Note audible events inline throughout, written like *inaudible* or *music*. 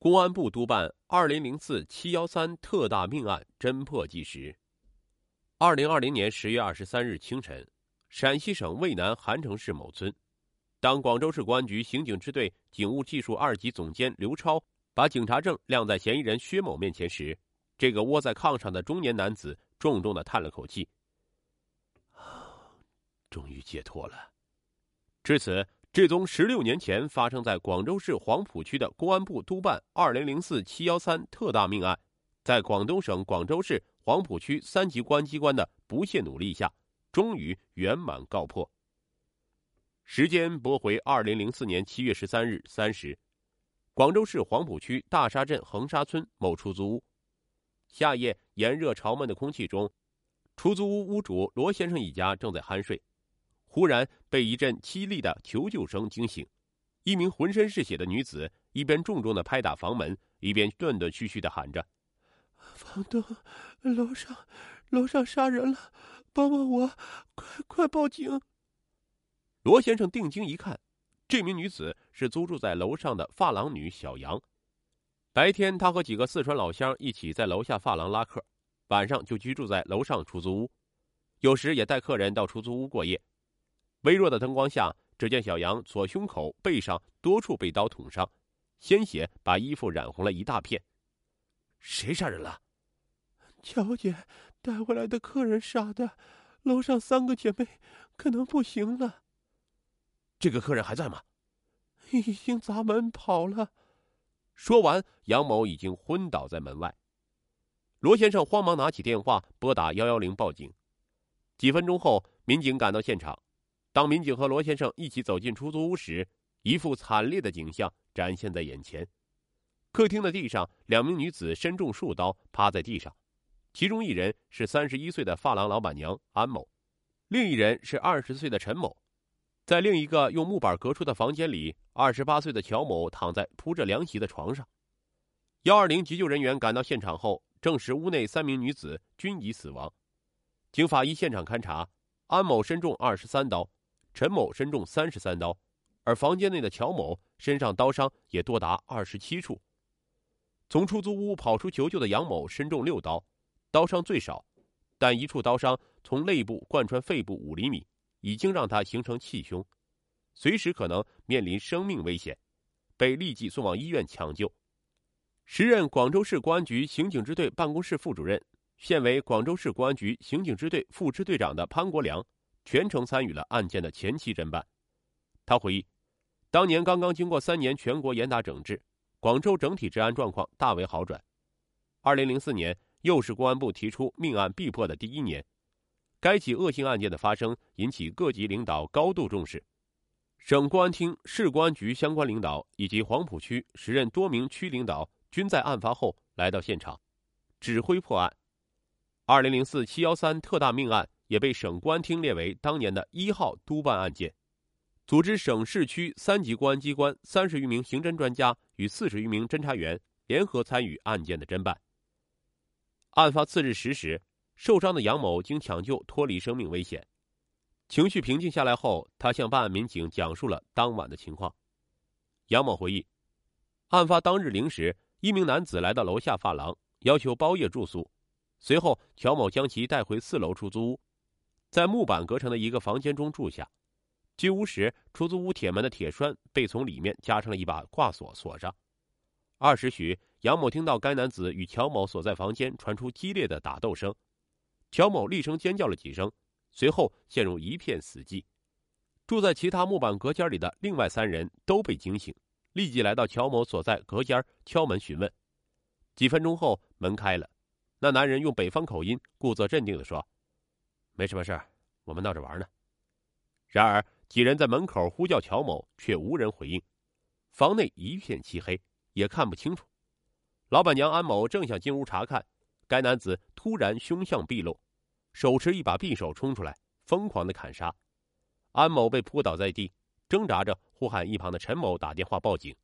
公安部督办二零零四七幺三特大命案侦破纪实。二零二零年十月二十三日清晨，陕西省渭南韩城市某村，当广州市公安局刑警支队警务技术二级总监刘超把警察证亮在嫌疑人薛某面前时，这个窝在炕上的中年男子重重的叹了口气：“ *sighs* 终于解脱了。”至此。这宗十六年前发生在广州市黄埔区的公安部督办二零零四七幺三特大命案，在广东省广州市黄埔区三级公安机关的不懈努力下，终于圆满告破。时间拨回二零零四年七月十三日三时，广州市黄埔区大沙镇横沙村某出租屋，夏夜炎热潮闷的空气中，出租屋屋主罗先生一家正在酣睡。忽然被一阵凄厉的求救声惊醒，一名浑身是血的女子一边重重的拍打房门，一边断断续续的喊着：“房东，楼上，楼上杀人了，帮帮我，快快报警！”罗先生定睛一看，这名女子是租住在楼上的发廊女小杨。白天，她和几个四川老乡一起在楼下发廊拉客，晚上就居住在楼上出租屋，有时也带客人到出租屋过夜。微弱的灯光下，只见小杨左胸口、背上多处被刀捅伤，鲜血把衣服染红了一大片。谁杀人了？乔姐带回来的客人杀的。楼上三个姐妹可能不行了。这个客人还在吗？已经砸门跑了。说完，杨某已经昏倒在门外。罗先生慌忙拿起电话拨打幺幺零报警。几分钟后，民警赶到现场。当民警和罗先生一起走进出租屋时，一副惨烈的景象展现在眼前。客厅的地上，两名女子身中数刀，趴在地上，其中一人是三十一岁的发廊老板娘安某，另一人是二十岁的陈某。在另一个用木板隔出的房间里，二十八岁的乔某躺在铺着凉席的床上。幺二零急救人员赶到现场后，证实屋内三名女子均已死亡。经法医现场勘查，安某身中二十三刀。陈某身中三十三刀，而房间内的乔某身上刀伤也多达二十七处。从出租屋跑出求救的杨某身中六刀，刀伤最少，但一处刀伤从肋部贯穿肺部五厘米，已经让他形成气胸，随时可能面临生命危险，被立即送往医院抢救。时任广州市公安局刑警支队办公室副主任，现为广州市公安局刑警支队副支队长的潘国良。全程参与了案件的前期侦办。他回忆，当年刚刚经过三年全国严打整治，广州整体治安状况大为好转。二零零四年又是公安部提出命案必破的第一年，该起恶性案件的发生引起各级领导高度重视，省公安厅、市公安局相关领导以及黄埔区时任多名区领导均在案发后来到现场，指挥破案。二零零四七幺三特大命案。也被省公安厅列为当年的一号督办案件，组织省市区三级公安机关三十余名刑侦专家与四十余名侦查员联合参与案件的侦办。案发次日十时，受伤的杨某经抢救脱离生命危险，情绪平静下来后，他向办案民警讲述了当晚的情况。杨某回忆，案发当日零时，一名男子来到楼下发廊，要求包夜住宿，随后乔某将其带回四楼出租屋。在木板隔成的一个房间中住下，进屋时，出租屋铁门的铁栓被从里面加上了一把挂锁锁上。二时许，杨某听到该男子与乔某所在房间传出激烈的打斗声，乔某厉声尖叫了几声，随后陷入一片死寂。住在其他木板隔间里的另外三人都被惊醒，立即来到乔某所在隔间敲门询问。几分钟后，门开了，那男人用北方口音，故作镇定地说。没什么事儿，我们闹着玩呢。然而几人在门口呼叫乔某，却无人回应。房内一片漆黑，也看不清楚。老板娘安某正想进屋查看，该男子突然凶相毕露，手持一把匕首冲出来，疯狂的砍杀。安某被扑倒在地，挣扎着呼喊一旁的陈某打电话报警，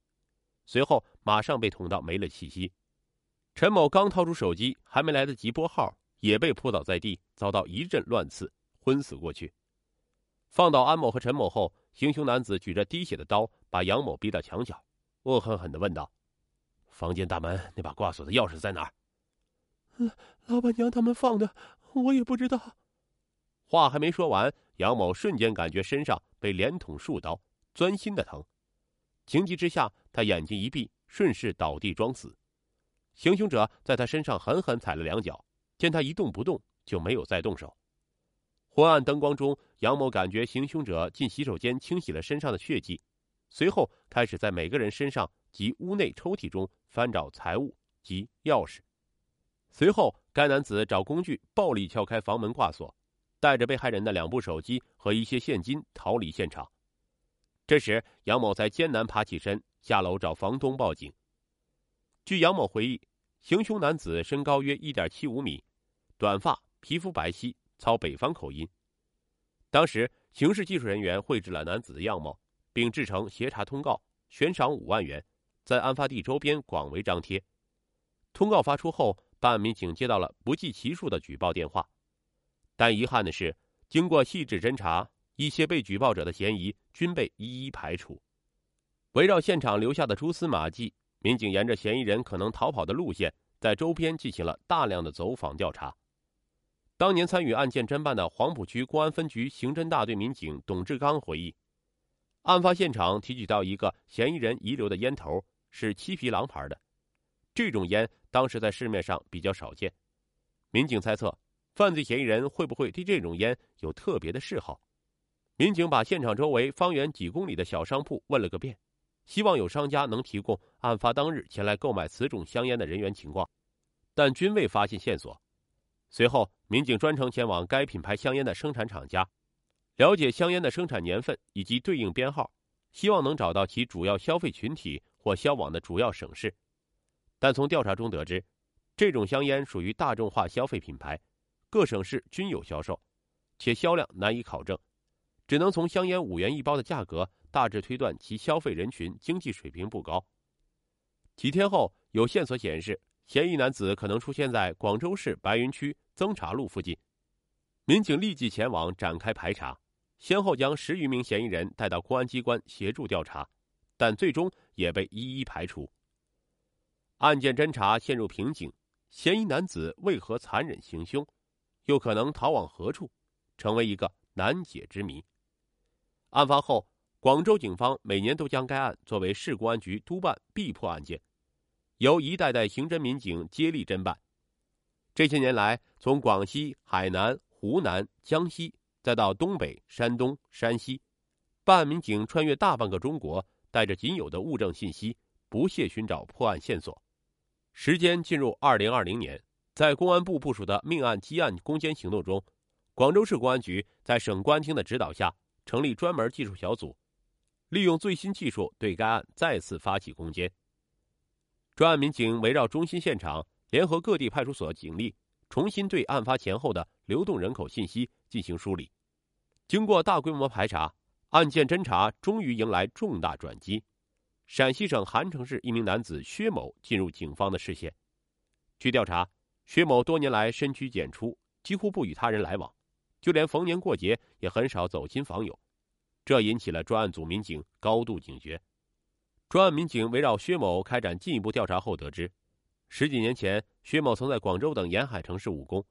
随后马上被捅到没了气息。陈某刚掏出手机，还没来得及拨号。也被扑倒在地，遭到一阵乱刺，昏死过去。放倒安某和陈某后，行凶男子举着滴血的刀，把杨某逼到墙角，恶狠狠地问道：“房间大门那把挂锁的钥匙在哪儿？老老板娘他们放的，我也不知道。话还没说完，杨某瞬间感觉身上被连捅数刀，钻心的疼。情急之下，他眼睛一闭，顺势倒地装死。行凶者在他身上狠狠踩了两脚，见他一动不动，就没有再动手。昏暗灯光中，杨某感觉行凶者进洗手间清洗了身上的血迹，随后开始在每个人身上及屋内抽屉中翻找财物及钥匙。随后，该男子找工具暴力撬开房门挂锁，带着被害人的两部手机和一些现金逃离现场。这时，杨某才艰难爬起身，下楼找房东报警。据杨某回忆，行凶男子身高约一点七五米，短发，皮肤白皙。操北方口音。当时，刑事技术人员绘制了男子的样貌，并制成协查通告，悬赏五万元，在案发地周边广为张贴。通告发出后，办案民警接到了不计其数的举报电话，但遗憾的是，经过细致侦查，一些被举报者的嫌疑均被一一排除。围绕现场留下的蛛丝马迹，民警沿着嫌疑人可能逃跑的路线，在周边进行了大量的走访调查。当年参与案件侦办的黄浦区公安分局刑侦大队民警董志刚回忆，案发现场提取到一个嫌疑人遗留的烟头，是七匹狼牌的。这种烟当时在市面上比较少见。民警猜测，犯罪嫌疑人会不会对这种烟有特别的嗜好？民警把现场周围方圆几公里的小商铺问了个遍，希望有商家能提供案发当日前来购买此种香烟的人员情况，但均未发现线索。随后，民警专程前往该品牌香烟的生产厂家，了解香烟的生产年份以及对应编号，希望能找到其主要消费群体或销往的主要省市。但从调查中得知，这种香烟属于大众化消费品牌，各省市均有销售，且销量难以考证，只能从香烟五元一包的价格大致推断其消费人群经济水平不高。几天后，有线索显示。嫌疑男子可能出现在广州市白云区增槎路附近，民警立即前往展开排查，先后将十余名嫌疑人带到公安机关协助调查，但最终也被一一排除。案件侦查陷入瓶颈，嫌疑男子为何残忍行凶，又可能逃往何处，成为一个难解之谜。案发后，广州警方每年都将该案作为市公安局督办必破案件。由一代代刑侦民警接力侦办，这些年来，从广西、海南、湖南、江西，再到东北、山东、山西，办案民警穿越大半个中国，带着仅有的物证信息，不懈寻找破案线索。时间进入二零二零年，在公安部部署的命案积案攻坚行动中，广州市公安局在省公安厅的指导下，成立专门技术小组，利用最新技术对该案再次发起攻坚。专案民警围绕中心现场，联合各地派出所警力，重新对案发前后的流动人口信息进行梳理。经过大规模排查，案件侦查终于迎来重大转机。陕西省韩城市一名男子薛某进入警方的视线。据调查，薛某多年来深居简出，几乎不与他人来往，就连逢年过节也很少走亲访友，这引起了专案组民警高度警觉。专案民警围绕薛某开展进一步调查后得知，十几年前，薛某曾在广州等沿海城市务工，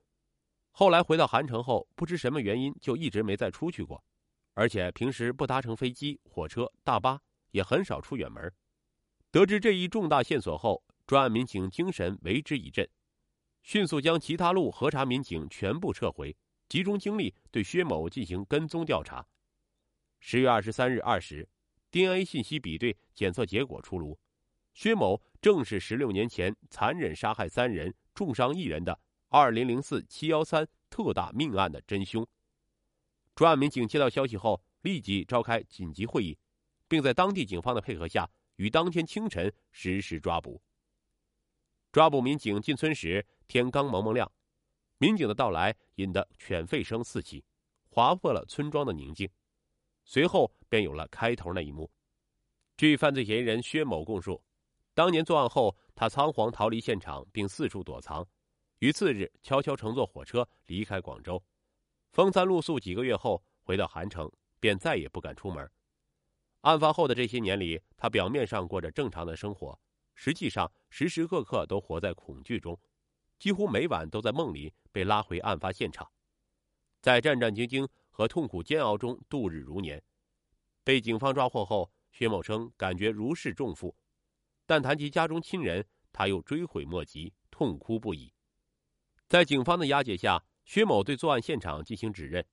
后来回到韩城后，不知什么原因就一直没再出去过，而且平时不搭乘飞机、火车、大巴，也很少出远门。得知这一重大线索后，专案民警精神为之一振，迅速将其他路核查民警全部撤回，集中精力对薛某进行跟踪调查。十月二十三日二时。DNA 信息比对检测结果出炉，薛某正是十六年前残忍杀害三人、重伤一人的二零零四七幺三特大命案的真凶。专案民警接到消息后，立即召开紧急会议，并在当地警方的配合下，于当天清晨实施抓捕。抓捕民警进村时，天刚蒙蒙亮，民警的到来引得犬吠声四起，划破了村庄的宁静。随后便有了开头那一幕。据犯罪嫌疑人薛某供述，当年作案后，他仓皇逃离现场，并四处躲藏，于次日悄悄乘坐火车离开广州，风餐露宿几个月后回到韩城，便再也不敢出门。案发后的这些年里，他表面上过着正常的生活，实际上时时刻刻都活在恐惧中，几乎每晚都在梦里被拉回案发现场，在战战兢兢和痛苦煎熬中度日如年。被警方抓获后，薛某称感觉如释重负，但谈及家中亲人，他又追悔莫及，痛哭不已。在警方的押解下，薛某对作案现场进行指认。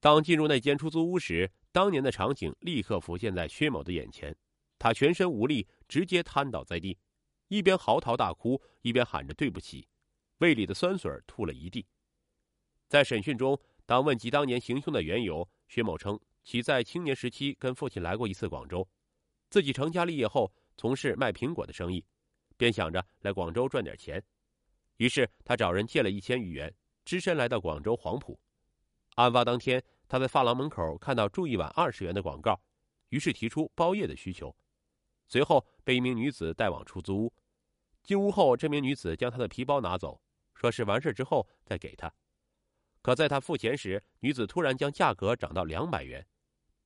当进入那间出租屋时，当年的场景立刻浮现在薛某的眼前，他全身无力，直接瘫倒在地，一边嚎啕大哭，一边喊着对不起，胃里的酸水吐了一地。在审讯中，当问及当年行凶的缘由，薛某称其在青年时期跟父亲来过一次广州，自己成家立业后从事卖苹果的生意，便想着来广州赚点钱，于是他找人借了一千余元，只身来到广州黄埔。案发当天。他在发廊门口看到住一晚二十元的广告，于是提出包夜的需求。随后被一名女子带往出租屋。进屋后，这名女子将他的皮包拿走，说是完事之后再给他。可在他付钱时，女子突然将价格涨到两百元。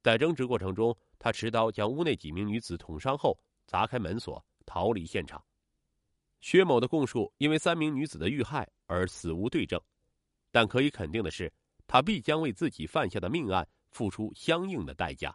在争执过程中，他持刀将屋内几名女子捅伤后，砸开门锁逃离现场。薛某的供述因为三名女子的遇害而死无对证，但可以肯定的是。他必将为自己犯下的命案付出相应的代价。